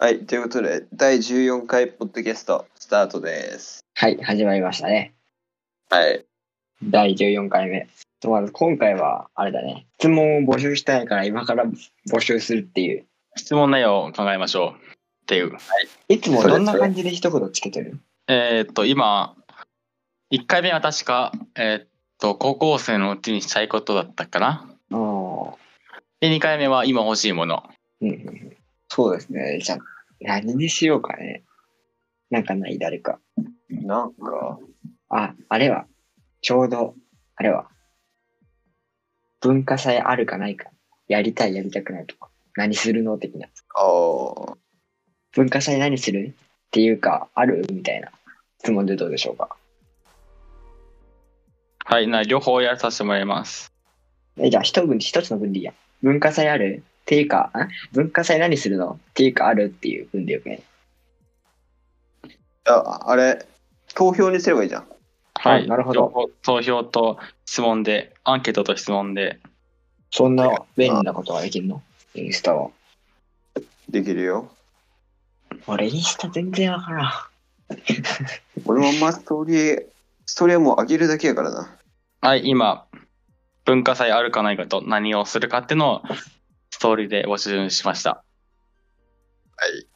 はい、ということで、第14回ポッドキャストスタートです。はい、始まりましたね。はい。第14回目。とまず今回は、あれだね。質問を募集したいから今から募集するっていう。質問内容を考えましょう。っていう。いつもどんな感じで一言つけてる？えーっと、今、1回目は確か、えーっと、高校生のうちにしたいことだったかな。ああ。で、2回目は今欲しいもの。うんうんうん。そうですね。じゃあ、何にしようかね。なんかない、誰か。なんか、あ、あれは、ちょうど、あれは、文化祭あるかないか。やりたい、やりたくないとか。何するの的な。あー文化祭何する？っていうか、ある？みたいな質問でどうでしょうか。はい、な、両方やらさせてもらいます。え、じゃあ一文、一つの文でいいや。文化祭ある？っていうか、ん文化祭何するのっていうかあるっていう文でよくね。あ、あれ、投票にすればいいじゃん。はい、なるほど投票と質問で、アンケートと質問で、そんな便利なことができるの？インスタは。できるよ。俺インスタ全然わからん。俺もあんまストーリー、ストーリーはもう上げるだけやからな。はい、今、文化祭あるかないかと何をするかっていうのをストーリーで募集しました。はい。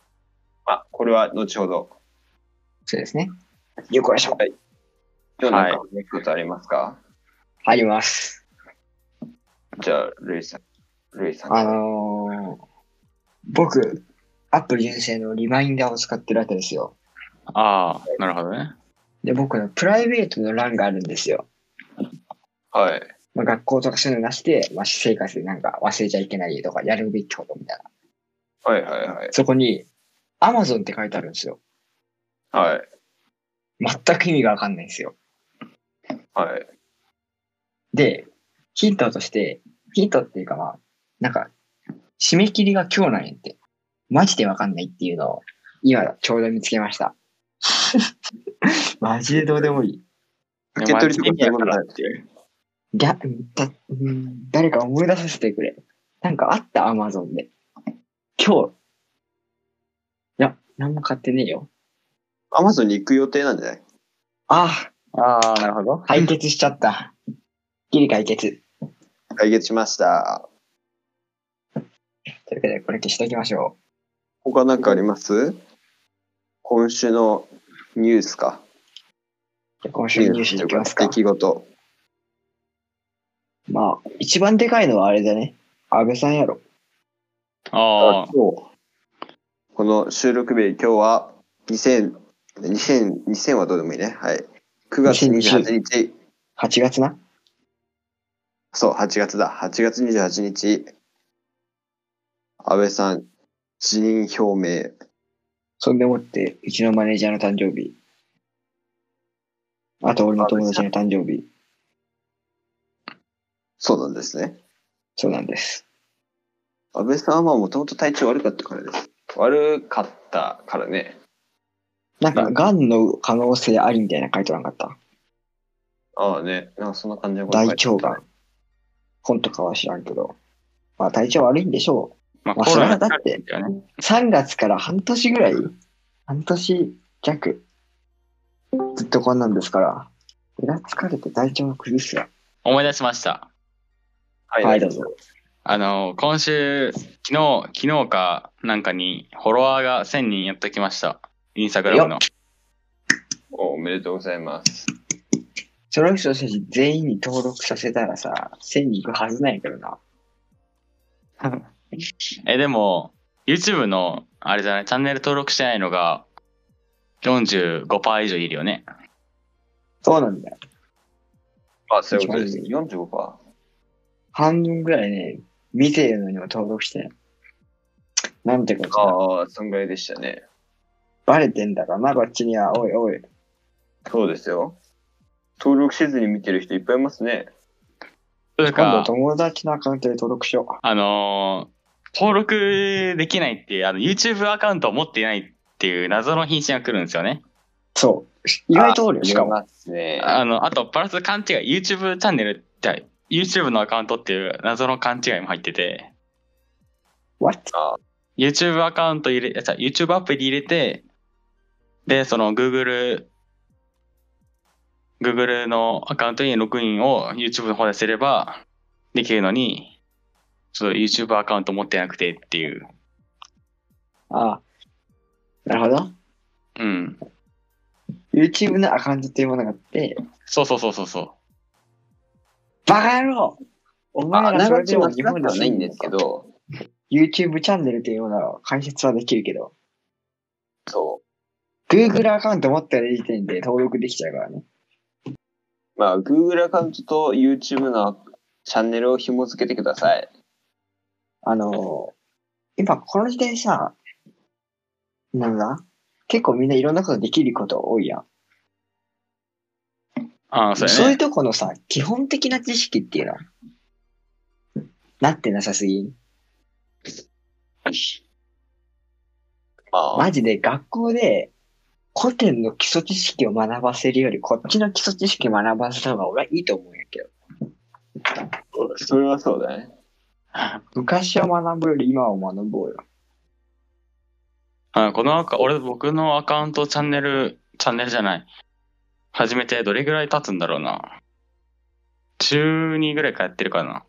あ、これは後ほど。そうですね。よくしょ。今日なんか話すことありますか、あります。じゃあ、ルイさん。ルイさん。あのー、僕、アップル純正のリマインダーを使ってるわけですよ。ああ、なるほどね。で、僕のプライベートの欄があるんですよ。はい。まあ、学校とかそういうのなしで、まあ、私生活でなんか忘れちゃいけないとか、やるべきことみたいな。はいはいはい。そこに、Amazon って書いてあるんですよ。はい。全く意味がわかんないんですよ。はい。で、ヒントとして、ヒントっていうかまあ、なんか、締め切りが今日なんやって。マジでわかんないっていうのを、今ちょうど見つけました。マジでどうでもいい。受け取りとか意味やからっていう。ぎゃ、だ、うん誰か思い出させてくれ。なんかあった？Amazon で。今日。いや、何も買ってねえよ。アマゾンに行く予定なんじゃない？あああ、なるほどあ、。解決しちゃった。ギリ解決。解決しました。というわけで、これ消しておきましょ他なんかあります？今週のニュースか。う。じゃあ今週ニュースに行きますか出。来事。まあ、一番でかいのはあれだね。安倍さんやろ。ああ、今日この収録日、今日は2000、2000、2000はどうでもいいね。はい。9月28日、8月な？そう、8月だ。8月28日、安倍さん、辞任表明。そんでもって、うちのマネージャーの誕生日。あと、俺の友達の誕生日。そうなんですね。そうなんです。安倍さんはもともと体調悪かったからです。悪かったからね。なんか、癌の可能性ありみたいな書いてなかった？ああね。なんかそんな感じの大腸がん。本とかは知らんけど。まあ、体調悪いんでしょまあ、まあそれはだってだよね。う。3月から半年ぐらい半年弱。ずっとこんなんですから。胃が疲れて体調が崩すわ。思い出しました。はい、はい、どうぞ。あの、今週、昨日、昨日かなんかに、フォロワーが1000人やってきました。インスタグラムの。おおめでとうございます。その人たち全員に登録させたらさ、1000人いくはずないけどな。え、でも、YouTube の、あれじゃない、チャンネル登録してないのが、45%以上いるよね。そうなんだよ。あ、そういうことです。45%。半分ぐらいね、見てるのにも登録してない。なんてことだ。ああ、そんぐらいでしたね。バレてんだからな、こっちには。おいおい。そうですよ。登録せずに見てる人いっぱいいますね。今度か、友達のアカウントで登録しよう。あのー登録できないっていう、あの、YouTube アカウントを持っていないっていう謎の返信が来るんですよね。そう。意外とおるよ、しかも。ますね。あの、あと、プラス勘違い、YouTube チャンネルって、YouTube のアカウントっていう謎の勘違いも入ってて、What? YouTube アカウント入れ、YouTube アプリ入れて、で、その Google、Google のアカウントにログインを YouTube の方ですればできるのに、ちょっと YouTube アカウント持ってなくてっていう。ああ。なるほど。うん。YouTube のアカウントっていうものがあって、そうそうそうそうそう。バカ野郎お前らそれでも日本ではないんですけど、YouTube チャンネルというものを解説はできるけど、そ Google アカウント持ってる時点で登録できちゃうからね。う。まあ、Google アカウントと YouTube のチャンネルを紐付けてください。あの、今この時代さ、なんだ？結構みんないろんなことできること多いやん。ああ、そうそういう。とこのさ、基本的な知識っていうのは、なってなさすぎあ、マジで学校で古典の基礎知識を学ばせるより、こっちの基礎知識学ばせた方が俺はいいと思うんやけど。それはそうだね。昔を学ぶより今を学ぼうよ。あこのアカ、俺、僕のアカウントチャンネル、チャンネルじゃない。始めてどれぐらい経つんだろうな。中2ぐらいからやってるかな。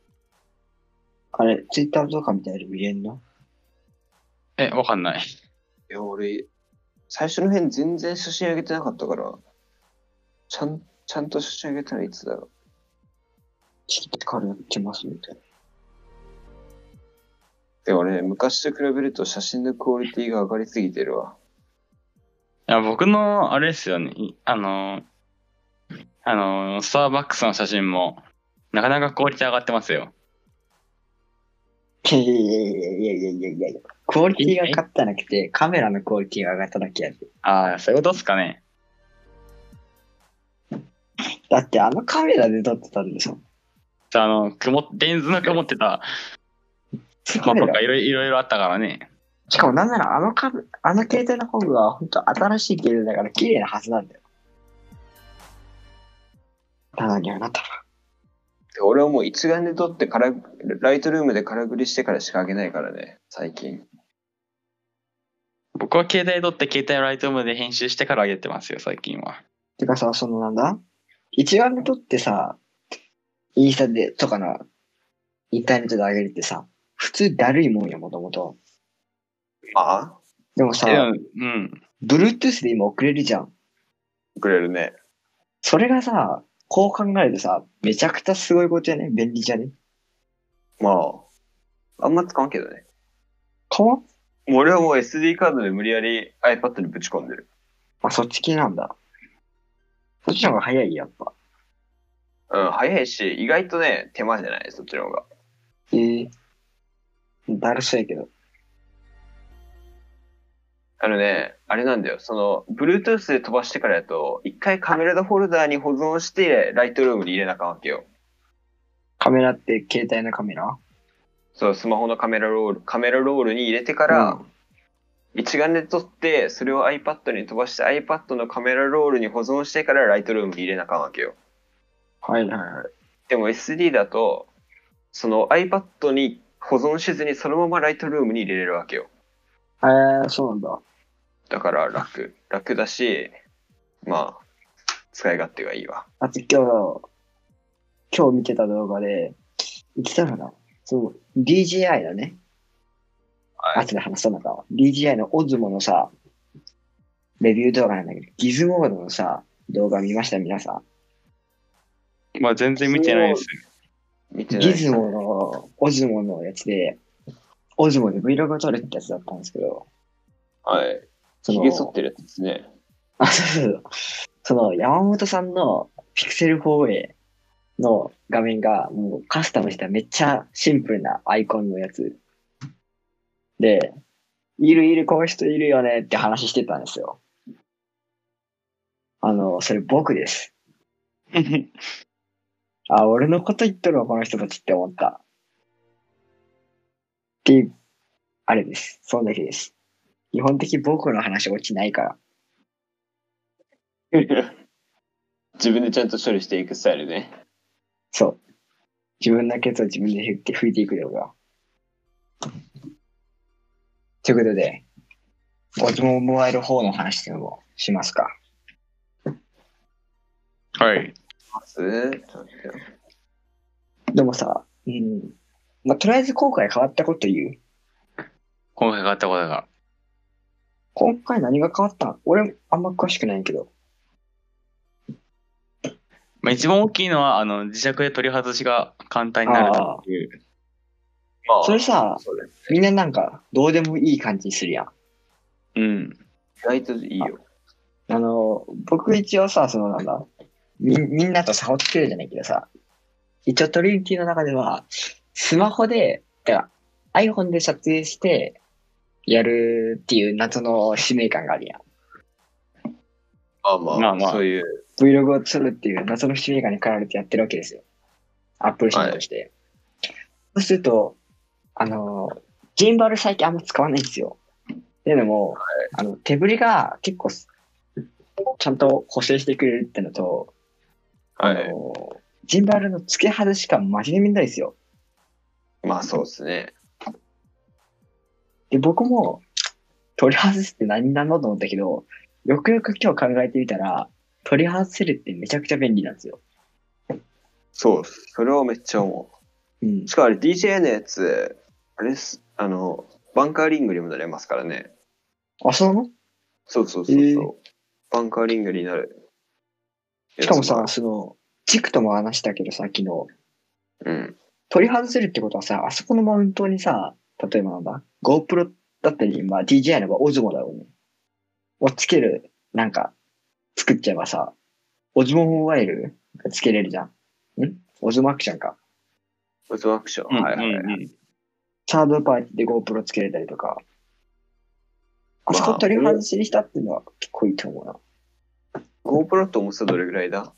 あれ、ツイッターとかみたいに見れんの？え、わかんない。いや、俺、最初の辺全然写真上げてなかったから、ちゃん、ちゃんと写真上げたらいつだろ知識からやってますみたいな。う。で、俺、昔と比べると写真のクオリティが上がりすぎてるわ。いや、僕の、あれですよね。いあの、あの、スターバックスの写真も、なかなかクオリティ上がってますよ。いやいやいやいやいやいやいやクオリティが勝ったなくて、カメラのクオリティが上がっただけやで。ああ、そういうことっすかね。だってあのカメラで撮ってたんでしょ。あの、曇レンズの曇ってた、まあ、とかいろいろあったからね。しかもなんならあのカあの携帯の方が本当新しい携帯だから綺麗なはずなんだよ。ただにあなたは。で俺はもう一眼で撮ってから、ライトルームで空振りしてからしか上げないからね、最近。僕は携帯撮って携帯のライトルームで編集してから上げてますよ、最近は。てかさ、そのなんだ？一眼で撮ってさ、インスタでとかのインターネットで上げるってさ、普通だるいもんや、もともと。あ？あでもさ、うん。Bluetooth で今送れるじゃん。くれるね。それがさ、こう考えるとさ、めちゃくちゃすごいことやね。便利じゃね？まあ、あんま使わんけどね。かわ俺はもう SD カードで無理やり iPad にぶち込んでる。あ、そっち系なんだ。そっちの方が早い、やっぱ。うん、早いし、意外とね、手間じゃない、そっちの方が。ええだるそうやけど。あのね、あれなんだよ。その、Bluetooth で飛ばしてからやと、一回カメラフォルダーに保存して、ライトルームに入れなあかんわけよ。カメラって携帯のカメラ？そう、スマホのカメラロール、カメラロールに入れてから、うん一眼で撮って、それを iPad に飛ばして iPad のカメラロールに保存してからライトルームに入れなあかんわけよ。はいはいはい。でも SD だと、その iPad に保存しずにそのままライトルームに入れれるわけよ。えー、そうなんだ。だから楽。楽だし、まあ、使い勝手がいいわ。あと今日、今日見てた動画で、言ってたかな？そう、DJI だね。はい後で話そうのか。DJI のオズモのさ、レビュー動画なんだけど、ギズモードのさ、動画見ました？皆さまあ全然見てないです。ん。見てない。ギズモの、オズモのやつで、オズモで Vlog を撮るってやつだったんですけど、はい。その髭剃ってるやつですね。あ、そうそうそう。その山本さんの Pixel 4a の画面がもうカスタムしためっちゃシンプルなアイコンのやつ。で、いるいる、こういう人いるよねって話してたんですよ。あの、それ僕です。あ、俺のこと言っとるわ、この人たちって思った。っていう、あれです。そんだけです。基本的に僕の話落ちないから。自分でちゃんと処理していくスタイルね。そう。自分のケツを自分で拭いて拭いていくよ、俺は。ということで、オズモモバイル4の話でもしますか。はい。でもさ、うん。まあ、とりあえず今回変わったこと言う？今回変わったことが。今回何が変わった？ん俺、あんま詳しくないけど。まあ、一番大きいのは、あの、磁石で取り外しが簡単になるっていう。まあそれさ、そうだよみんななんか、どうでもいい感じにするやん。うん。意外といいよ。あの、僕一応さ、そのなんだ、み、みんなと差をつけるじゃないけどさ、一応トリニティの中では、スマホで、だから iPhone で撮影して、やるっていう謎の使命感があるやん。まあまあ、まあまあそういう。Vlog を撮るっていう謎の使命感に駆られてやってるわけですよ。アップル社として。そうすると、あの、ジンバル最近あんま使わないんですよ。っていうのも、あの、手振りが結構す、ちゃんと補正してくれるってのと、はい。あの、ジンバルの付け外しがマジでめんどいですよ。まあそうですね。で、僕も、取り外すって何なのと思ったけど、よくよく今日考えてみたら、取り外せるってめちゃくちゃ便利なんですよ。そう。それをめっちゃ思うんう。。しかもあれ DJ のやつ、あれっす、あの、バンカーリングにもなれますからね。あ、そうなの？そうそうそうそう、えーバンカーリングになる。しかもさ、、その、チクとも話したけどさ、昨日、うん。取り外せるってことはさ、あそこのマウントにさ、例えばなんだ、GoPro だったり、まあ DJI の場合、オズモだろうね。をつける、なんか、作っちゃえばさ、オズモモバイルがつけれるじゃん。ん？オズモアクションか。オズマアクション。はいはいはい。うんサードパーティーで GoPro つけれたりとか。あそこ取り外しにしたっていうのは結構いいと思うな。GoPro って重さどれぐらいだ？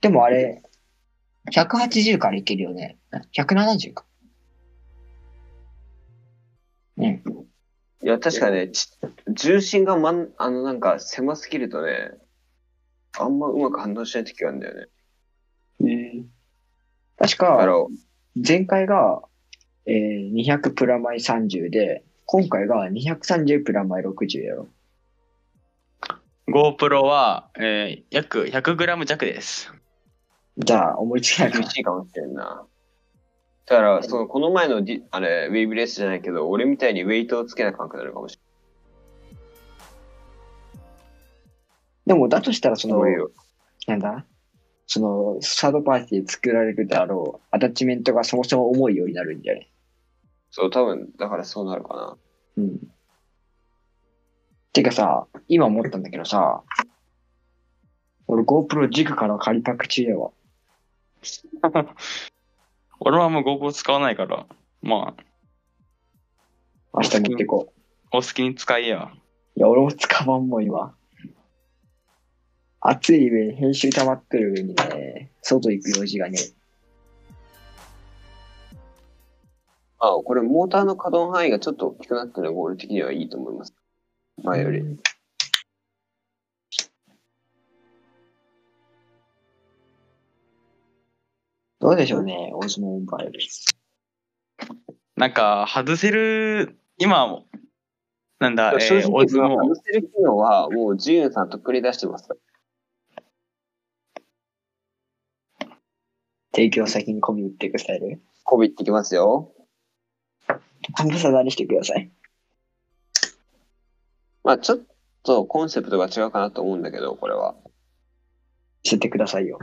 でもあれ、180からいけるよね。170か。うん。いや、確かね、ち重心がまん、あの、なんか狭すぎるとね、あんまうまく反応しない時があるんだよね。確か、前回が、えー、200プラマイ30で、今回が230プラマイ60やろ。GoPro は、えー、約 100g 弱です。じゃあ、思いつきない。しいかもしれんな。だから、その、この前のディ、あれ、ウェイブレースじゃないけど、俺みたいにウェイトをつけなくなるかもしでも、だとしたら、そのれなんだ？その、サードパーティーで作られるであろう、アタッチメントがそもそも重いようになるんじゃないそう、多分、だからそうなるかな。うん。てかさ、今思ったんだけどさ、俺 GoPro 軸から仮パク中やわ。俺はもう GoPro 使わないから、まあ、明日持ってこう。お好きに使いや。いや、俺も使わんもん、今。暑い上に編集溜まってる上にね、外行く用事がね。あ、これ、モーターの可動範囲がちょっと大きくなったのが、俺的にはいいと思います。前より。どうでしょうね、オズモモバイル。なんか、外せる、今、なんだ、えー、正直、オズモ外せる機能は、もう、ジュンさんとっくり出してます。提供先に込み打っていくスタイル？こびってきますよ。アンバサダーにしてください。まあ、ちょっとコンセプトが違うかなと思うんだけど、これは。しててくださいよ。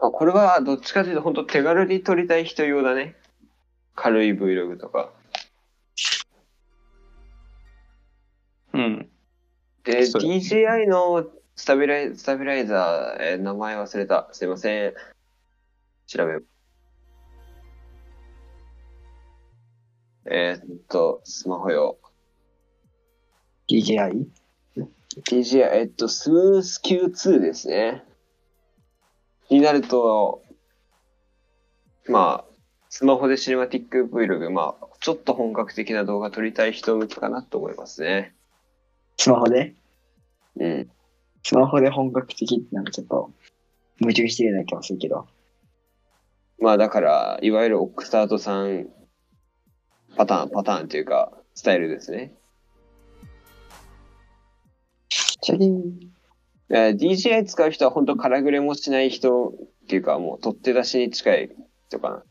あこれは、どっちかというと、本当手軽に撮りたい人用だね。軽い Vlog とか。うん。で、DJI のスタビライスタビライザー、えー名前忘れた。すいません。調べよう。えーっと、スマホ用。DJI? DJI、えっと、スムース Q2 ですね。になると、まあ、スマホでシネマティック Vlog、まあ、ちょっと本格的な動画撮りたい人向けかなと思いますね。スマホで？うん。スマホで本格的ってなんかちょっと、矛盾してるような気もするけど。まあだから、いわゆるオックスタートさんパターン、パターンっていうか、スタイルですね。チャリン。えー DJI 使う人は本当空グレもしない人っていうか、もう取って出しに近い人かな。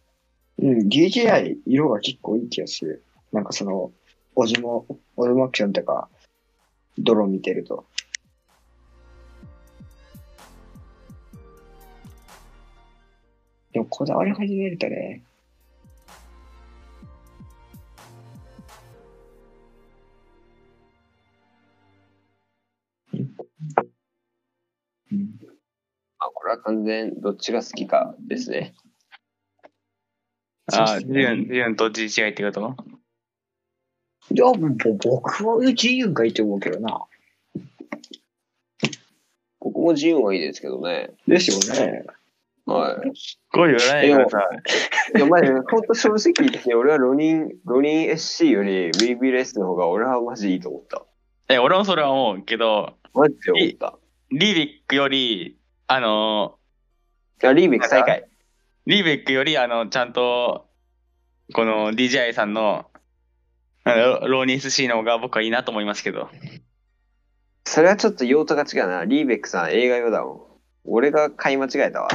うん、DJI 色が結構いい気がする。なんかその、オズモ、オズモアクションとか、ドローン見てると。でもこだわり始めるとね、れは完全どっちが好きかですね。ああ、ジュン、ジュンと GCI ってこと？いや、もう僕は自由がいいと思うけどな。僕も自由はいいですけどね。ですよね。はい。すごいよね、今さ。いや、まじ、ほんと正直言ってね、俺はロニン、ロニン SC より VBLS の方が俺はマジいいと思った。え、俺もそれは思うけど、マジで思った。リービックより、あの、あ、リーベック最下位。リーベックより、あの、ちゃんと、この DJI さんの、あのローニース C の方が僕はいいなと思いますけど。それはちょっと用途が違うな。リーベックさん映画用だもん。俺が買い間違えたわ。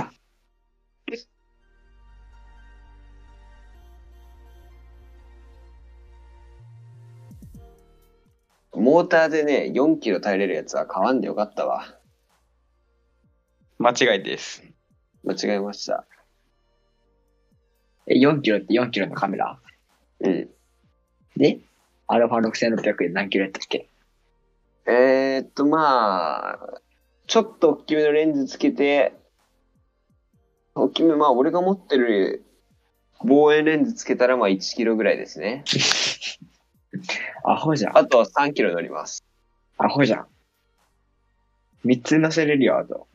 モーターでね、4キロ耐えれるやつは買わんでよかったわ。間違いです。間違えました。え、4キロって4キロのカメラ？うん。で、アルファ6600円何キロやったっけ？えー、っと、まあ、ちょっと大きめのレンズつけて、大きめ、まあ、俺が持ってる望遠レンズつけたら、まあ、1キロぐらいですね。アホじゃん。あとは3キロ乗ります。アホじゃん。3つ乗せれるよ、あと。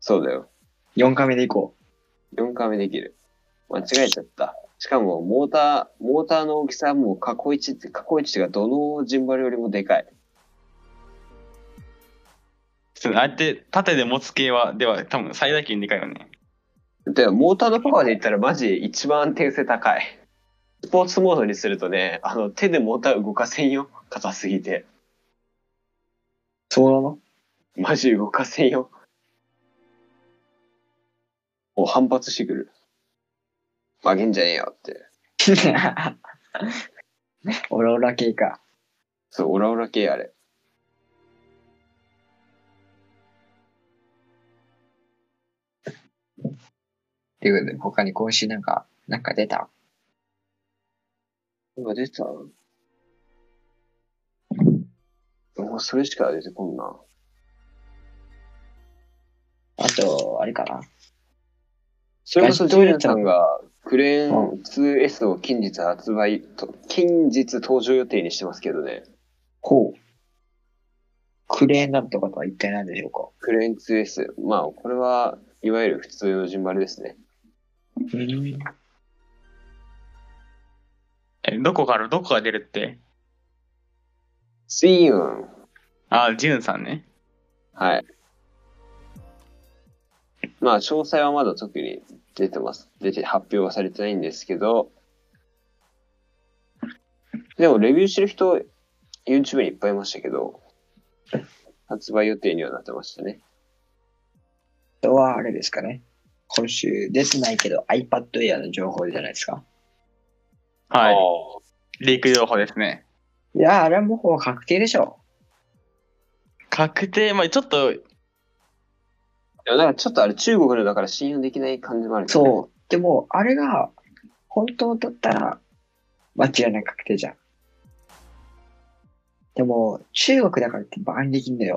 そうだよ。4カメで行こ4回目できる。間違えちゃった。しかも、モーター、モーターの大きさはもう過去一って、過去一がどのジンバルよりもでかい。ああやって縦で持つ系は、では多分最大級にでかいよね。でも、モーターのパワーで言ったらマジ一番安定性高い。スポーツモードにするとね、あの、手でモーター動かせんよ。硬すぎて。う。そうなの？マジ動かせんよ。もう反発してくる。曲げんじゃねえよって。オラオラ系か。そう、オラオラ系あれ。ということで、他に今週なんか、なんか出た？今出た？もうそれしか出てこんな。あと、あれかな？それこそジュリアンさんがクレーうン 2S を近日発売と、近日登場予定にしてますけどね。こう。クレーンなんとかとは一体何でしょうか？クレーン 2S。まあ、これは、いわゆる普通のジンバルですね。うん。え、どこから、どこが出るって？スイーン。あ、ジュンさんね。はい。まあ、詳細はまだ特に出てます。出て発表はされてないんですけど、でもレビューしてる人、YouTube にいっぱいいましたけど、発売予定にはなってましたね。あとは、あれですかね。今週出てないけど iPad Air の情報じゃないですか。はい。い。リーク情報ですね。いや、あれはもう確定でしょ。確定、まあちょっと、でもなんかちょっとあれ中国のだから信用できない感じもあるけどね、そう。でも、あれが、本当だったら、間違いなく確定じゃん。でも、中国だからってバカにできんのよ。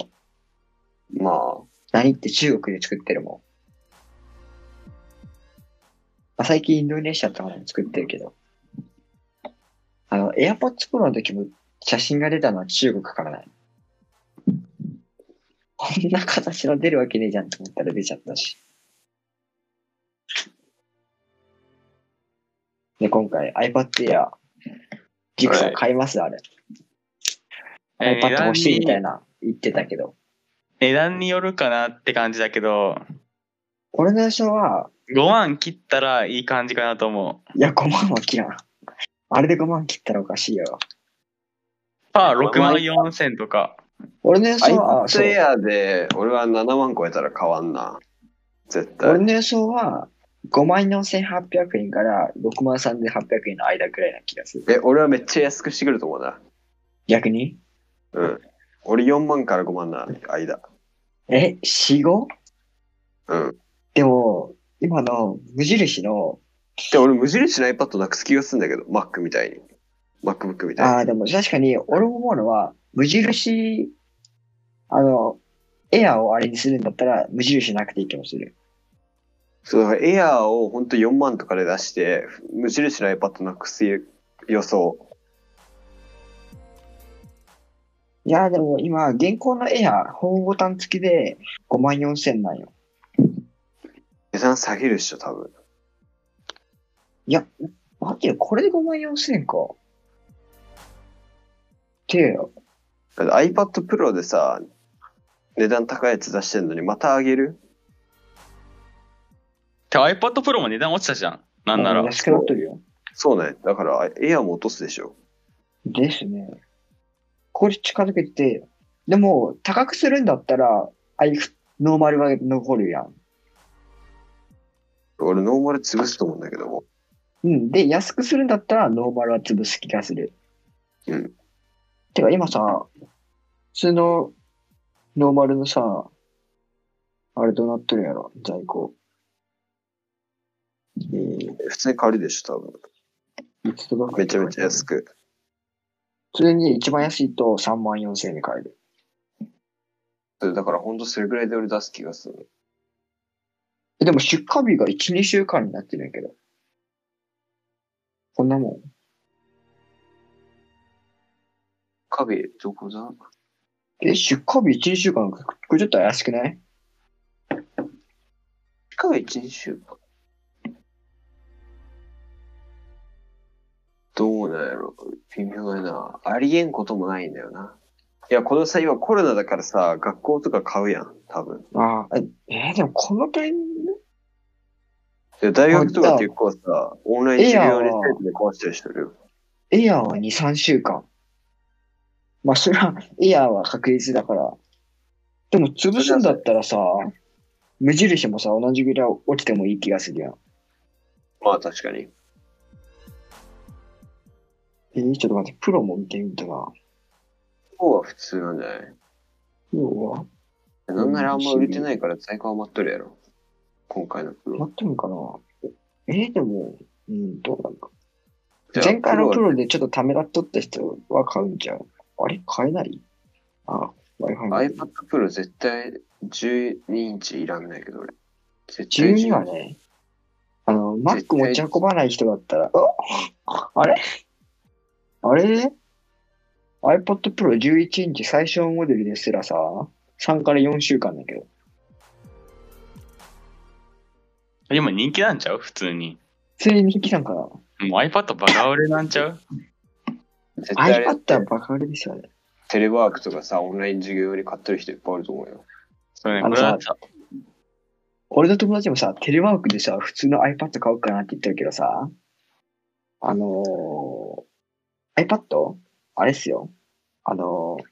まあ、何って中国で作ってるもん。まあ、最近インドネシアとかでも作ってるけど。あの、AirPods Pro の時も写真が出たのは中国からない。こんな形の出るわけねえじゃんと思ったら出ちゃったし。で、今回 iPad Air、ジクさん買います？あれ。え iPad 欲しいみたいな。な言ってたけど。値段によるかなって感じだけど、俺の予想は、5万切ったらいい感じかなと思う。いや、5万は切らん。あれで5万切ったらおかしいよ。パー6万4千とか。俺の予想は、あそう iPad Air で、俺は7万超えたら変わんな。絶対。俺の予想は、5万4800円から6万3800円の間くらいな気がする。え、俺はめっちゃ安くしてくると思うな。逆に？うん。俺4万から5万の間。え、4、5? うん。でも、今の無印の、で、俺無印の iPad なくす気がするんだけど、Mac みたいに。MacBook みたいに。ああ、でも確かに、俺も思うのは、無印、あの、エアをあれにするんだったら、無印なくていい気もする。そう、だから Air をほんと4万とかで出して、無印の iPad なくす予想。いや、でも今、現行のエア、ホームボタン付きで5万4千なんよ。値段下げるっしょ、多分。待ってよ、これで5万4千か。てよ。iPad Pro でさ、値段高いやつ出してんのにまた上げる？てか iPad Pro も値段落ちたじゃん。なんなら。安くなっとるよ。そうね。だから、Air も落とすでしょ。ですね。これ近づけて、でも、高くするんだったら、あいノーマルは残るやん。俺ノーマル潰すと思うんだけども。うん。で、安くするんだったら、ノーマルは潰す気がする。うん。てか、今さ、普通の、ノーマルのさ、あれどうなってるやろ？在庫。えー、普通に買えるでしょ、多分。いつめちゃめちゃ安く。普通に一番安いと3万4千円で買える。だからほんとそれぐらいで俺出す気がする。えでも出荷日が1、2週間になってるんやけど。こんなもん。壁、どこだ？え、出荷日1、2週間、これちょっと怪しくない？壁1、2週間。どうなんやろ微妙やな。ありえんこともないんだよな。いや、このさ、今コロナだからさ、学校とか買うやん、多分。ああ、え、えーでもこのタイミング？で大学とか結構さ、オンライン授業に生徒で壊したりしてるよ。エアーは2、3週間。まあ、それは、エアーは確実だから。でも、潰すんだったらさ、無印もさ、同じぐらい落ちてもいい気がするやん。まあ確かに。えーちょっと待って、プロも見てみたな。ここは普通なんじゃない？要は、なんならあんま売れてないから在庫余っとるやろ。今回のプロ。なってるのかな？えーでも、うん、どうなんだ前回のプはロでちょっとためらっとった人は買うんじゃん。あれ買えない？あ、Wi-Fi。iPad Pro 絶対12インチいらんないけど俺。絶対12はね、あの、Mac 持ち運ばない人だったら、ああれ？あれ ?iPad Pro 11インチ最小モデルですらさ、3から4週間だけど。今人気なんちゃう？普通に。普通に人気なんかなもう iPad バカ売れなんちゃう？絶対あれ ?iPad はバカ売れですよね。テレワークとかさ、オンライン授業用に買ってる人いっぱいいると思うよ。そうね、あのさこれはさ、俺の友達もさ、テレワークでさ、普通の iPad 買おうかなって言ってるけどさ、あのー、iPad? あれっすよ。あのー、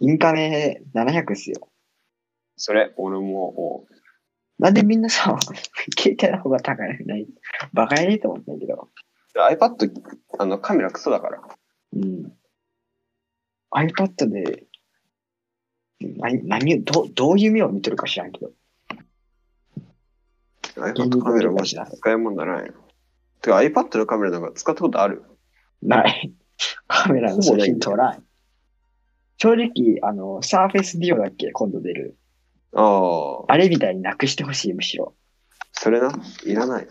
インカメ700っすよ。それ、俺ももなんでみんなさ、携帯の方が高いのないバカやねと思ったんだけど。う、iPad、あの、カメラクソだから。うん。iPad で、何、何を、どう、どういう目を見てるか知らんけど。iPad カメラマジで使い物にならんよ。てか iPad のカメラなんか使ったことある？ない。カメラの写真撮らん。正直、あの、サーフェスディオだっけ？今度出る。ああ、あれみたいになくしてほしい、むしろ。それな、いらない。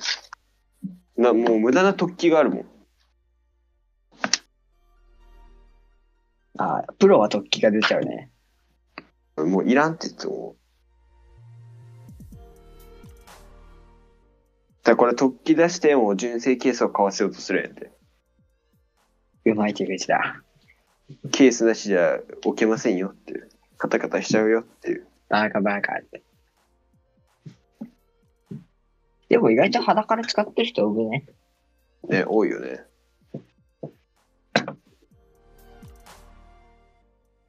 な、もう無駄な突起があるもん。あプロは突起が出ちゃうね。もういらんって言っても。だからこれ突起出しても純正ケースを買わせようとするんやって。うまい手口だ。ケースなしじゃ置けませんよっていう。カタカタしちゃうよっていう。バカバカって。でも意外と鼻から使ってる人多くね。ね、多いよね。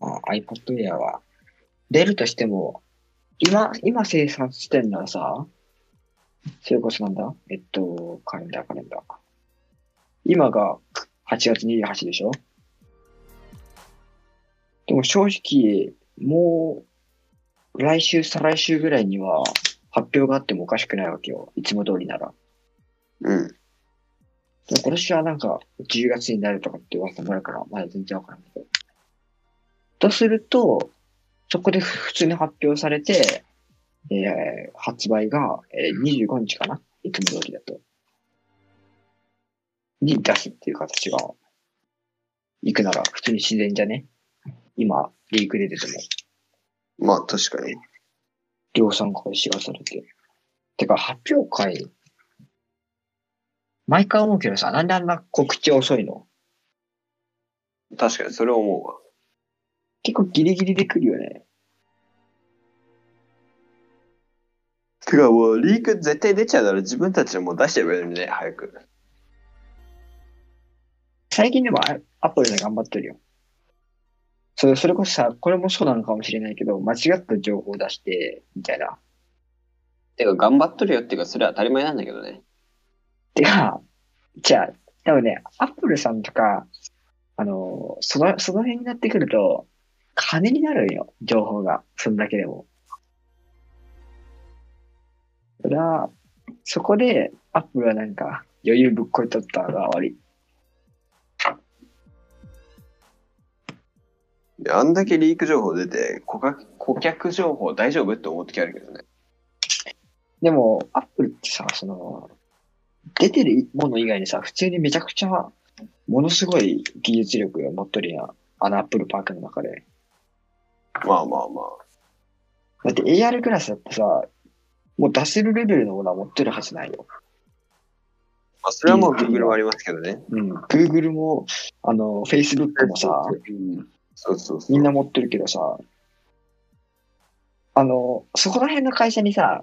iPod Air は出るとしても、今、今生産してんのはさ、それこそなんだ？えっと、カレンダーカレンダー。今が8月28でしょ？でも正直、もう、来週、再来週ぐらいには、発表があってもおかしくないわけよ。いつも通りなら。うん。今年はなんか10月になるとかって噂もあるから、まだ全然わからないけど。とすると、そこで普通に発表されて、えー発売が、えー25日かな？いつも通りだと。に出すっていう形が、いくなら普通に自然じゃね？今、リークで出ても。まあ確かに。量産開始がされて。てか、発表会、毎回思うけどさ、なんであんな告知遅いの？確かに、それは思うわ。結構ギリギリで来るよね。てかもう、リーク絶対出ちゃうなら自分たちでもう出しちゃえばいいのにね、早く。最近でもアアップルで頑張ってるよ。それ、それこそさ、これもそうなのかもしれないけど、間違った情報を出して、みたいな。てか、頑張っとるよっていうか、それは当たり前なんだけどね。てか、じゃあ、多分ね、アップルさんとか、あの、その、その辺になってくると、金になるんよ、情報が。そんだけでも。ただ、そこで、アップルはなんか、余裕ぶっこいとったのが悪い。であんだけリーク情報出て、顧客顧客情報大丈夫？って思う時あるけどね。でも、アップルってさ、その、出てるもの以外にさ、普通にめちゃくちゃ、ものすごい技術力を持っとるやん。あのアップルパークの中で。まあまあまあ。だって AR グラスだってさ、もう出せるレベルのものは持ってるはずないよ。まあ、それはもう Google もありますけどね。うん。Google も、あの、Facebook もさ、そうそうそう。みんな持ってるけどさ、あの、そこら辺の会社にさ、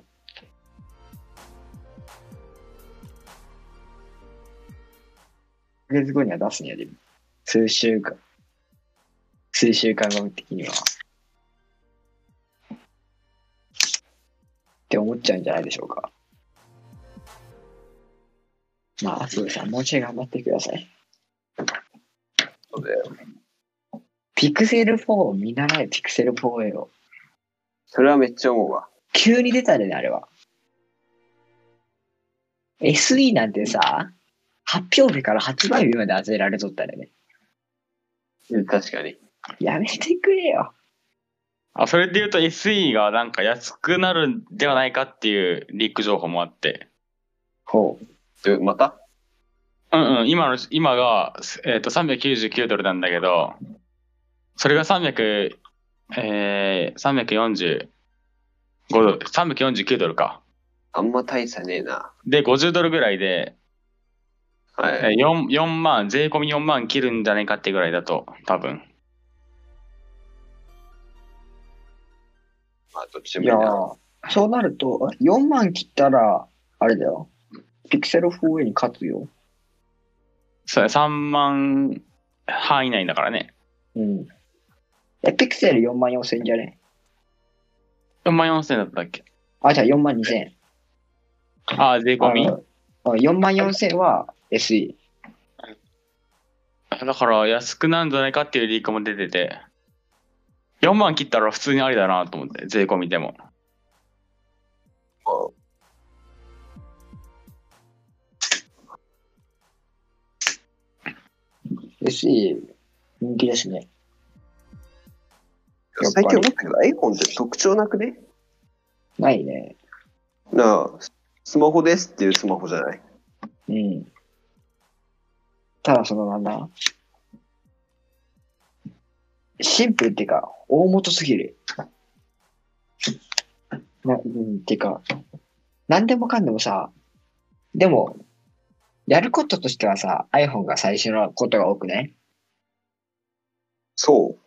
1ヶ月後には出すんやで。数週間。数週間後的には。って思っちゃうんじゃないでしょうか。まあ、そうさん、もうちょい頑張ってください。そうだよ。ピクセル4を見習え、ピクセル 4A を。それはめっちゃ思うわ。急に出たでね、あれは。SE なんてさ、発表日から発売日まで当てられとったでね。うん確かに。やめてくれよ。あ、それで言うと SE がなんか安くなるんではないかっていうリーク情報もあって。ほう。で、また？うんうん、今の、今が、えっ、と、399ドルなんだけど、それが300、えー、345ドル、349ドルか。あんま大差ねえな。で、50ドルぐらいで、はい。えー 4, 4万、税込み4万切るんじゃないかってぐらいだと、多分。まあ、どっちでいやもいいな。ーそうなると、4万切ったら、あれだよ。ピクセル 4A に勝つよ。そう3万半以内だからね。うん。え、ピクセル4万4千じゃね？4万4千だったっけ？あ、じゃあ4万2千。ああ、税込み？あのあ4万4千は SE。だから安くなるんじゃないかっていうリークも出てて、4万切ったら普通にありだなと思って、税込みでも。SE、人気ですね。最近思ったけど iPhone って特徴なくね？ないね。なあ、スマホですっていうスマホじゃない？うん。ただそのなんだ？シンプルっていうか、大元すぎる。な、うん、っていうか、なんでもかんでもさ、でも、やることとしてはさ、iPhone が最初のことが多くね。そ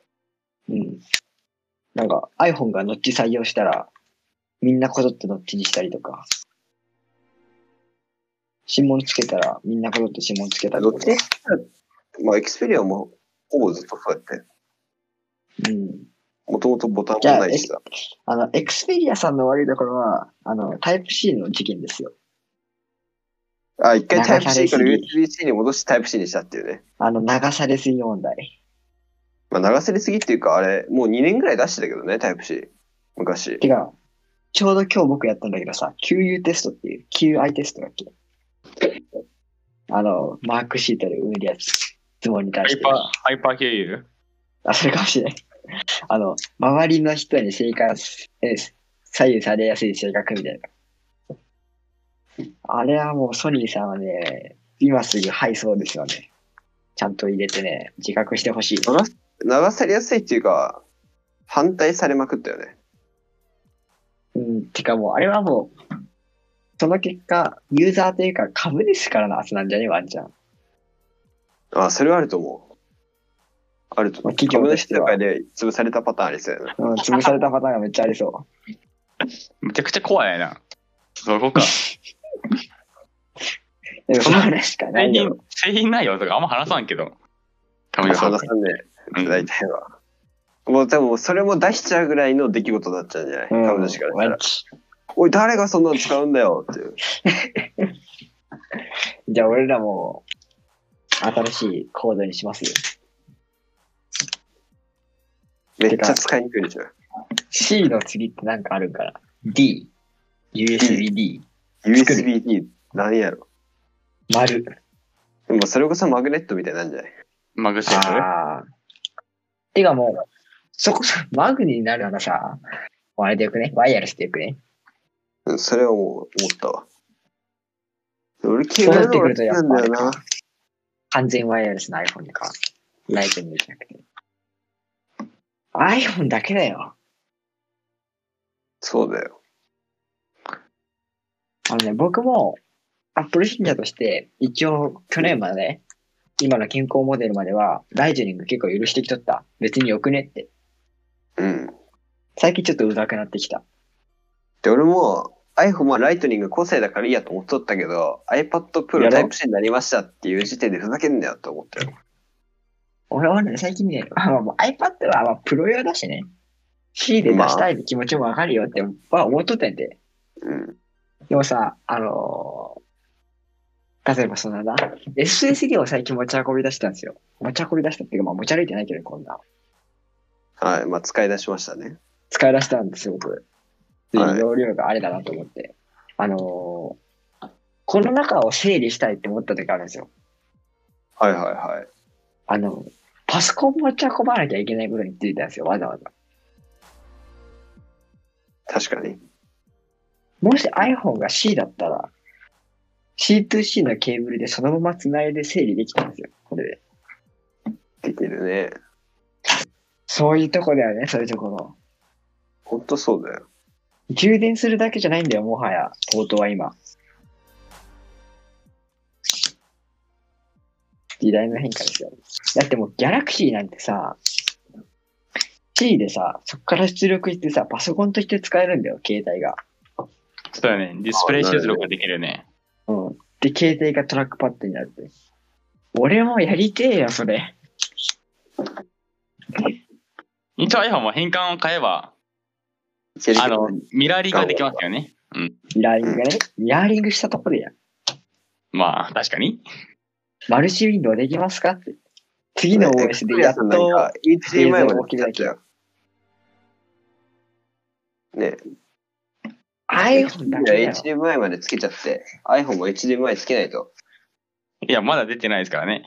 う。うん。なんか iPhone がノッチ採用したら、みんなこぞってノッチにしたりとか。指紋つけたら、みんなこぞって指紋つけたりとか。まあ、エクスペリアもほぼずっとそうやって。うん。もともとボタンもないしさ。あの、エクスペリアさんの悪いところは、あの、タイプ C の事件ですよ。あ、一回タイプ C から USB-C に戻してタイプ C にしたっていうね。あの、流されすぎ問題。まあ流せれすぎっていうか、あれ、もう2年ぐらい出してたけどね、タイプ C。昔。てか、ちょうど今日僕やったんだけどさ、QU テストっていう、QI テストだっけ？あの、マークシートで埋めるやつ。質問に対してハイパー、。ハイパー経由？あ、それかもしれない。あの、周りの人に正解す、え左右されやすい性格みたいな。あれはもうソニーさんはね、今すぐはいそうですよね。ちゃんと入れてね、自覚してほしい。流流されやすいっていうか、反対されまくったよね。うん、てかもう、あれはもう、その結果、ユーザーというか株主からの圧なんじゃねワンちゃん。あ、それはあると思う。あると思う。まあ企業株としては主総会で潰されたパターンありそうやな。うん、潰されたパターンがめっちゃありそめちゃくちゃ怖いな。そこか。その話しかな製品いよ。、製品内容とかあんま話さんけど。話さんで、うん大体は。もう多分それも出しちゃうぐらいの出来事になっちゃうんじゃない、うん株主からしたら。おい、誰がそんなの使うんだよっていう。じゃあ俺らも、新しいコードにしますよ。めっちゃ使いにくいでしょ。C の次ってなんかあるんかな ?D。USB-D。USB-D 何やろ？丸。でもそれこそマグネットみたいなんじゃない？マグシェルああ。てかもう、そこそ、マグニになるならさ、もうあれでよくねワイヤレスでよくねうん、それはもう思ったわ。俺、気そうなってくるとやっぱな。完全ワイヤレスの iPhone か。ライトニングじゃなくて。iPhone だけだよ。そうだよ。あのね、僕も、Apple 信者として、一応、去年までね、今の現行モデルまでは、ライトニング結構許してきとった。別によくねって。うん。最近ちょっとうざくなってきた。で、俺も iPhone はライトニング個性だからいいやと思っとったけど、iPad や Pro も Type-C になりましたっていう時点でふざけんなよって思ったよ。俺はね、最近ね、あもう iPad はまあプロ用だしね、C で出したいって気持ちもわかるよって、まあ思っとったんやて。うん。でもさ、あのー例えばそのな、SSD を最近持ち運び出したんですよ。持ち運び出したっていうか、まあ持ち歩いてないけど、こんな。はい。まあ、使い出しましたね。使い出したんですよ、僕。で、はい容量があれだなと思って。あのーこの中を整理したいって思った時あるんですよ。はいはいはい。あの、パソコン持ち運ばなきゃいけないことについたんですよ、わざわざ。確かに。もし iPhone が C だったら、C2C のケーブルでそのまま繋いで整理できたんですよ、これで。できるね。そういうとこだよね、そういうところ。ほんとそうだよ。充電するだけじゃないんだよ、もはや、ポートは今。時代の変化ですよ。だってもう、ギャラクシーなんてさ、C でさ、そっから出力してさ、パソコンとして使えるんだよ、携帯が。そうだね。ディスプレイ出力ができるね。うん。で、携帯がトラックパッドになるって。俺もやりてえよ、それ。一応 iPhone も変換を変えば、あのミラーリングができますよね。うん。ミラーリングがね。ミラーリングしたとこでや。まあ、確かに。マルチウィンドウできますかって。次の OS でやっと、HDMI まで来ちゃったよ。ね iPhone だけだよ。HDMI までつけちゃって、iPhone も HDMI つけないと。いや、まだ出てないですからね。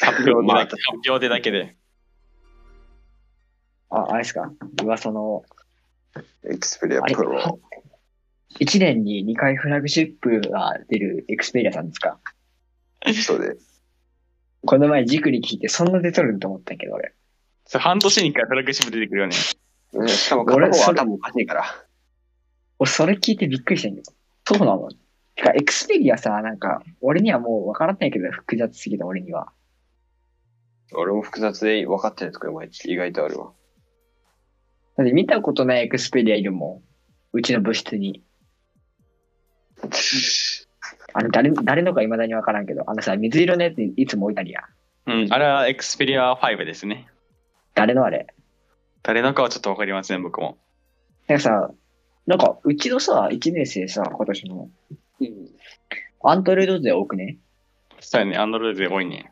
発表でまあだけ、発表でだけで。あ、あれですか？噂の、Xperia Pro。1年に2回フラグシップが出るエクスペリアさんですか？そうで。この前軸に聞いてそんな出とるんと思ったけど俺。それ半年に一回フラッグシップ出てくるよね。ねしかも片方は頭おかしいから。俺それ聞いてびっくりしたんだけど。そうなの？てか、エクスペリアさ、なんか、俺にはもう分からないけど、複雑すぎた俺には。俺も複雑で分かってないところ意外とあるわ。だって見たことないエクスペリアいるもん。うちの部室に。あの、誰、誰のか未だに分からんけど、あのさ、水色のやついつも置いたりや。うん。あれは Xperia 5ですね。誰のあれ？誰のかはちょっとわかりません、僕も。なんかさ、なんか、うちのさ、1年生さ、今年の、うん。アンドロイド勢多くね？そうやね、アンドロイドで多いね。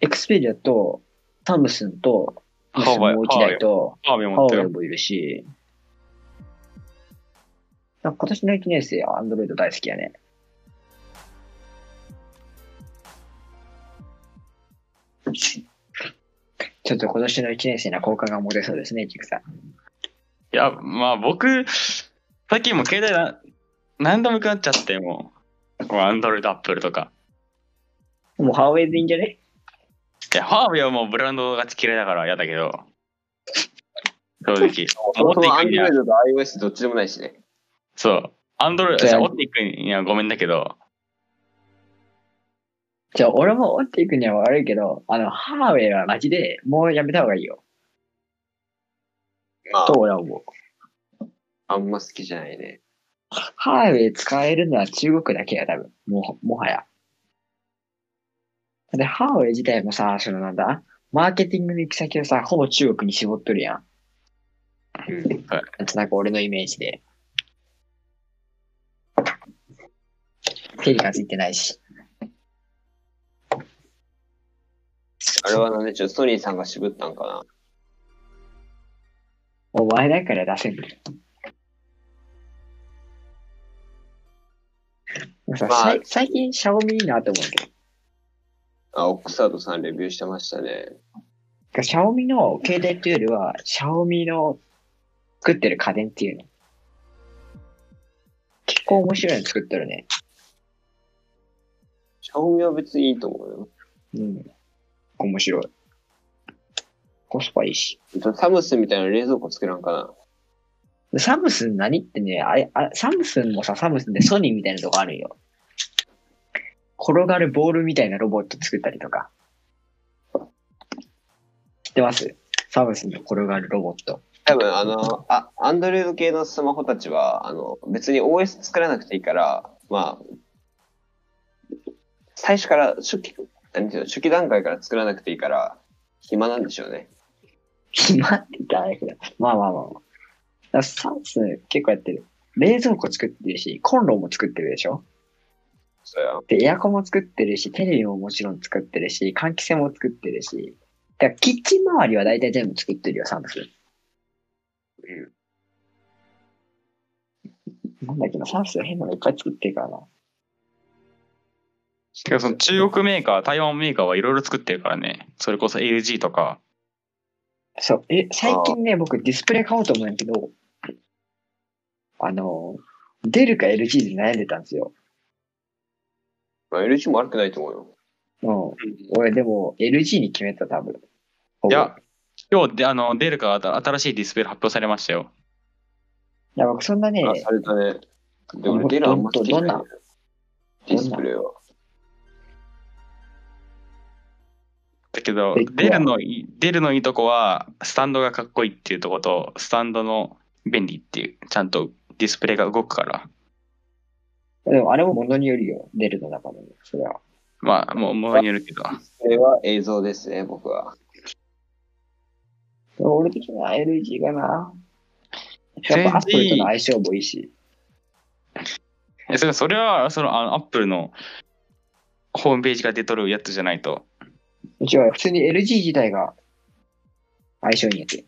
エクスペリアと、サムスンと、ハーバイもう1台と、ハーベイハ持ってる。ーウェイもいるし、なんか今年の1年生はアンドロイド大好きやね。ちょっと今年の1年生には好感が持てそうですね、キクさん。いや、まあ僕、最近もう携帯な何でもよくなっちゃって、もう。アンドロイド、アップルとか。もうハーウェイでいいんじゃね？いや、ハーベイはもうブランドが嫌いだから嫌だけど。正直。そもそも持っていくには Android と iOS どっちでもないしね。そう。アンドロイド、じゃあ持っていくにはごめんだけど、じゃあ、俺も追っていくには悪いけど、あの、ハーウェイはマジでもうやめた方がいいよ。まと俺は思う。あ、あんま好きじゃないね。ハーウェイ使えるのは中国だけや、多分。も、もはや。で、ハーウェイ自体もさ、そのなんだ？マーケティングの行き先をさ、ほぼ中国に絞っとるやん。うん。なんとなく俺のイメージで。テリカついてないし。あれはなんでちょっとソニーさんが渋ったんかな。お前だから出せる。でもさまあ最近、シャオミいいなと思うけど。あ、オックスファードさんレビューしてましたね。シャオミの携帯っていうよりは、シャオミの作ってる家電っていうの。結構面白いの作ってるね。シャオミは別にいいと思うよ。うん。面白い。コスパいいし。サムスンみたいな冷蔵庫作らんかな。サムスン何ってね、あれ、あれサムスンもさ、サムスンでソニーみたいなとこあるんよ。転がるボールみたいなロボット作ったりとか。知ってます？サムスンの転がるロボット。多分あの、あ、アンドロイド系のスマホたちは、あの、別に OS 作らなくていいから、まあ、最初から初期、何ていうの、初期段階から作らなくていいから、暇なんでしょうね。暇ってただけど。まあまあまあまあ。サムスン結構やってる。冷蔵庫作ってるし、コンロも作ってるでしょ？そうや。で、エアコンも作ってるし、テレビももちろん作ってるし、換気扇も作ってるし、だからキッチン周りは大体全部作ってるよ、サムスン。なんだっけな、サムスン変なのいっぱい作ってるからな。けどその中国メーカー、台湾メーカーはいろいろ作ってるからね。それこそ LG とか。そう、え、最近ね、僕ディスプレイ買おうと思うんだけど、あの、出るか LG で悩んでたんですよ。まあ、LG も悪くないと思うよ。うん。俺でも LG に決めた、多分。いや、今日で、あの、出るか新しいディスプレイ発表されましたよ。いや、僕そんなね、あ、されたね。でも、出るあんま好きじゃないどんな？ディスプレイは。だけどビッグ、出るのいい、出るのいいとこは、スタンドがかっこいいっていうとこと、スタンドの便利っていう、ちゃんとディスプレイが動くから。でもあれも物によるよ、出るの中でも。それは。まあ、もう、ものによるけど。これは映像ですね、僕は。俺的には LG かな。やっぱアップルとの相性もいいし。えそれそれは、その、あの、アップルのホームページが出とるやつじゃないと。うちは普通に LG 自体が相性いいんやって。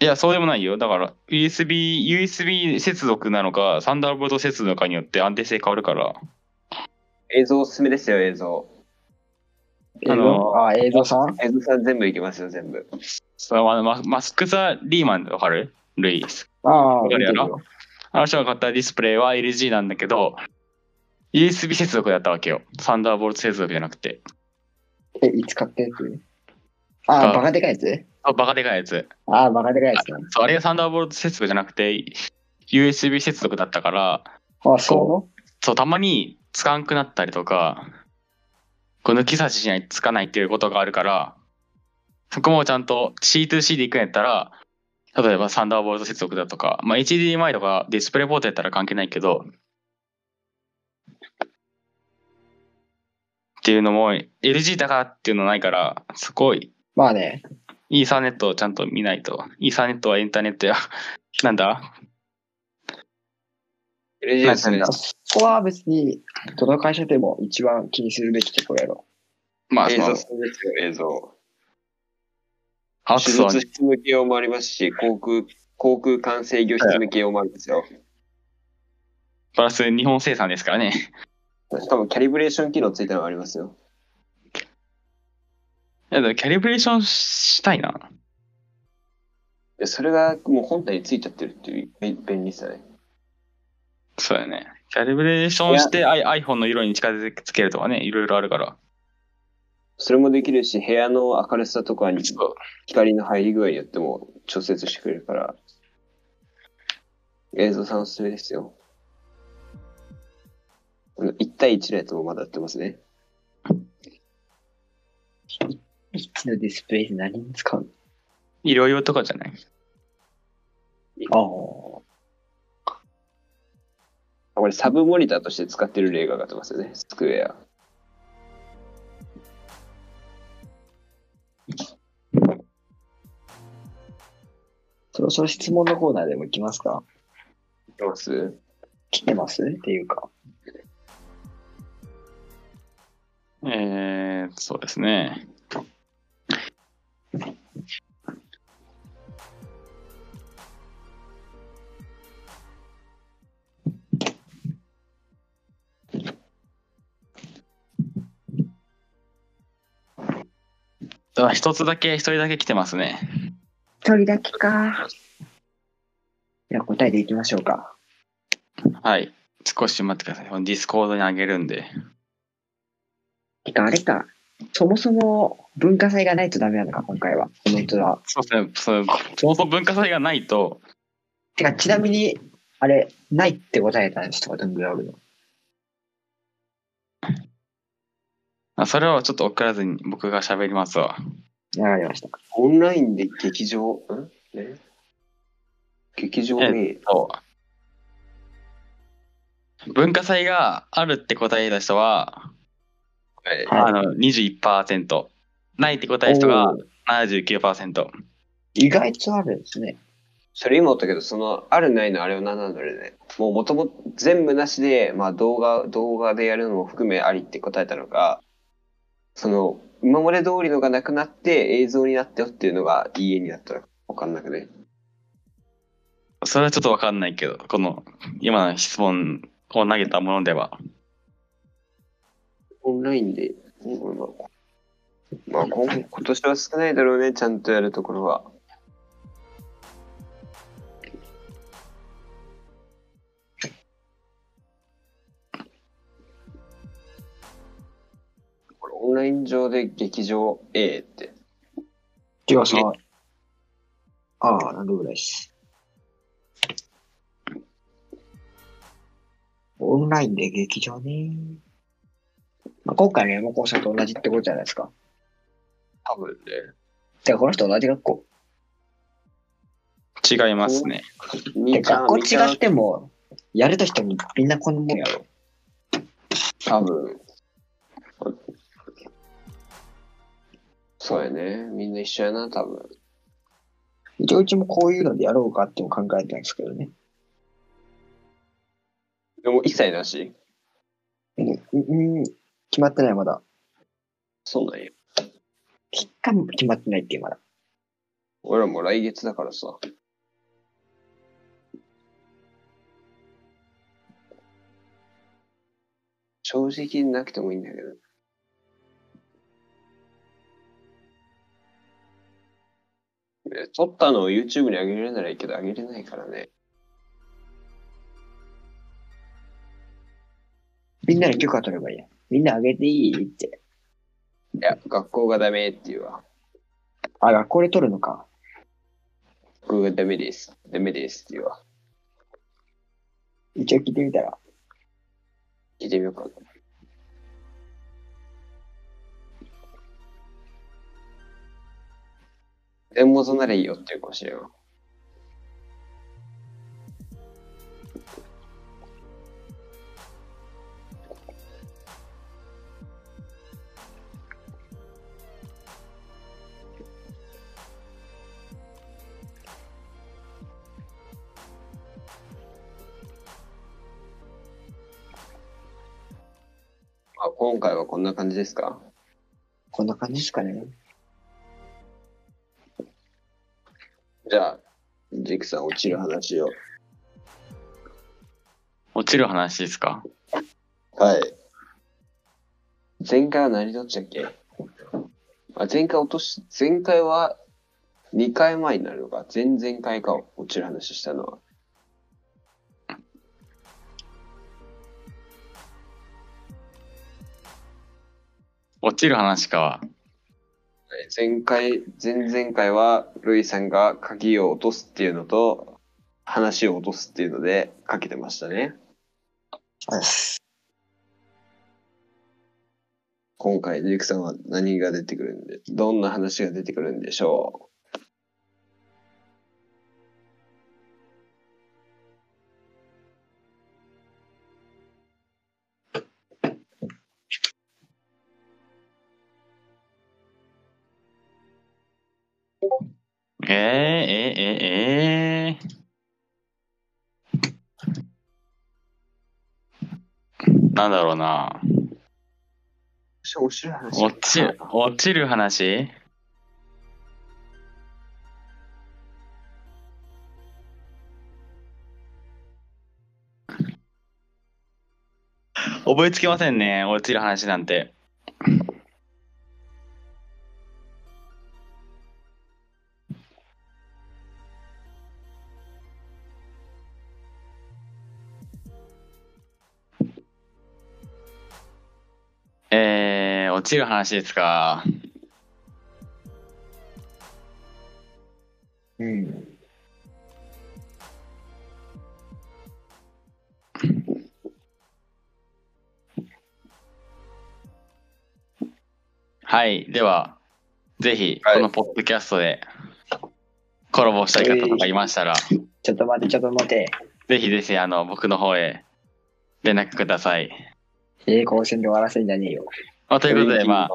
いや、そうでもないよ。だから、USB、USB 接続なのか、サンダーボルト接続なのかによって安定性変わるから。映像おすすめですよ、映像。あのあ、映像さん？映像さん全部いけますよ、全部。そうあのママスクザ・リーマンでわかる？ルイス。ああ、わかるやろあの人が買ったディスプレイは LG なんだけど、USB 接続だったわけよ。サンダーボルト接続じゃなくて。え、いつ買ったやつああ、あバカでかいやつ？あ、バカでかいやつ。ああ、バカでかいやつね。そう、あれがサンダーボルト接続じゃなくて、USB 接続だったから、あそそう、たまに使わんくなったりとか、こう抜き差ししないとつかないっていうことがあるから、そこもちゃんと C2C で行くんやったら、例えばサンダーボルト接続だとか、まあ HDMI とかディスプレイポートやったら関係ないけど、っていうのも LG だからっていうのないから、すごいまあね、イーサーネットをちゃんと見ないと。イーサーネットはインターネットや。なんだ？LGS なんかそこは別に、どの会社でも一番気にするべきところやろ。まあ、映像そうですよ、映像。手術室向け用もありますし、航空、航空管制御室向け用もあるんですよ。プラス日本生産ですからね。しかもキャリブレーション機能ついたのがありますよ。いや、でもキャリブレーションしたいな。でそれがもう本体についちゃってるっていう便便利さね。そうやね。キャリブレーションして i- iPhone の色に近づけるとかね、いろいろあるから。それもできるし、部屋の明るさとかに光の入り具合によっても調節してくれるから、映像さんおすすめですよ。あの1対1のやつもまだやってますね。一のディスプレイで何に使う医療用とかじゃない？のああ。これサブモニターとして使ってる例が上がってますよね。スクエア。そろそろ質問のコーナーでも行きますか？いけます来てます？っていうか。えー、そうですね。あ一つだけ、一人だけ来てますね。一人だけか。じゃあ答えていきましょうか。はい。少し待ってください。ディスコードにあげるんで。てか、あれか。そもそも文化祭がないとダメなのか、今回は。コメントは。そうですね。そうそもそも文化祭がないと、てか、ちなみに、あれ、ないって答えた人がどんぐらいおるの？あそれはちょっと送らずに僕が喋りますわ。わかりました。オンラインで劇場、ん？ね？劇場名。そう。文化祭があるって答えた人は、あの、21%。ないって答えた人がおー79%。意外とあるんですね。それ今言ったけど、その、あるないのあれは何なんだろうね。もう元々全部なしで、まあ動画、動画でやるのも含めありって答えたのか、その、今まで通りのがなくなって映像になったよっていうのがいい絵になったらわかんなくね。それはちょっとわかんないけど、この、今の質問を投げたものでは。オンラインで、うんまあ、今今年は少ないだろうね、ちゃんとやるところは。これオンライン上で劇場 A って。てかさ、ああ、なんでもないです。オンラインで劇場ね。まあ、今回の山高さんと同じってことじゃないですか。多分ね。てか、この人同じ学校？違いますね。てみか、学校違っても、やると人にみんなこんなもんやろ。多分。そうやね。みんな一緒やな、多分。一応うちもこういうのでやろうかっても考えてたんですけどね。でも一切なし？うん、うん、決まってないまだ。そうなんや。期間も決まってないっていうまだ。俺らも来月だからさ。正直なくてもいいんだけど。え撮ったのを YouTube に上げれるならいいけど、上げれないからね。みんなに許可取ればいいや。みんなあげていい？って。いや、学校がダメっていうわ。あ、学校で取るのか。学校がダメです。ダメですっていうわ。一応聞いてみたら。聞いてみようかな。全元ならいいよっていうかもしれんわ。今回はこんな感じですか？こんな感じですかね。じゃあ、ジェイクさん落ちる話を。落ちる話ですか？はい。前回は何どっちだっけ？あ前回落とし、前回は2回前になるのか、前々回か落ちる話したのは。落ちる話か。前回、前々回は、ルイさんが鍵を落とすっていうのと、話を落とすっていうのでかけてましたね。今回、リュクさんは何が出てくるんで、どんな話が出てくるんでしょう？なんだろうな。う面白い話落ちる、落ちる話？覚えつきませんね、落ちる話なんて。落ちる話ですか？うん。はい。では、ぜひ、はいこのポッドキャストで、コラボしたい方とかいましたら、ちょっと待って、ちょっと待って。ぜひぜひ、あの、僕の方へ連絡ください。平行線で終わらせんじゃねえよ。まあ、ということで、まあ、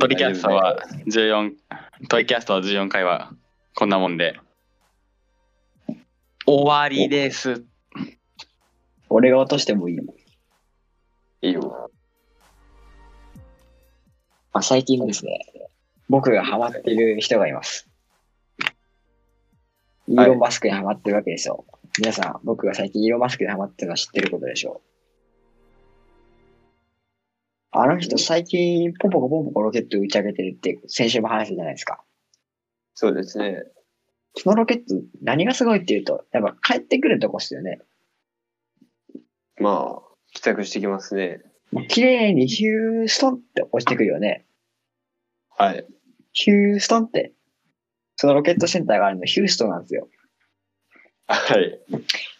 トリキャストは14、トリキャストは14回はこんなもんで、終わりです。俺が落としてもいい。いいよ。まあ、最近ですね、僕がハマってる人がいます。イーロン・マスクにハマってるわけですよ。皆さん、僕が最近イーロン・マスクにハマってるのは知ってることでしょう？あの人最近ポンポコポンポコロケット打ち上げてるって先週も話したじゃないですか。そうですね。そのロケット何がすごいっていうと、やっぱ帰ってくるとこっすよね。まあ、帰宅してきますね。綺麗にヒューストンって落ちてくるよね。はい。ヒューストンって。そのロケットセンターがあるのヒューストンなんですよ。はい。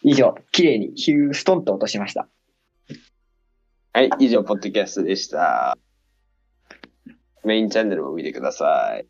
以上、綺麗にヒューストンと落としました。はい、以上、ポッドキャストでした。メインチャンネルも見てください。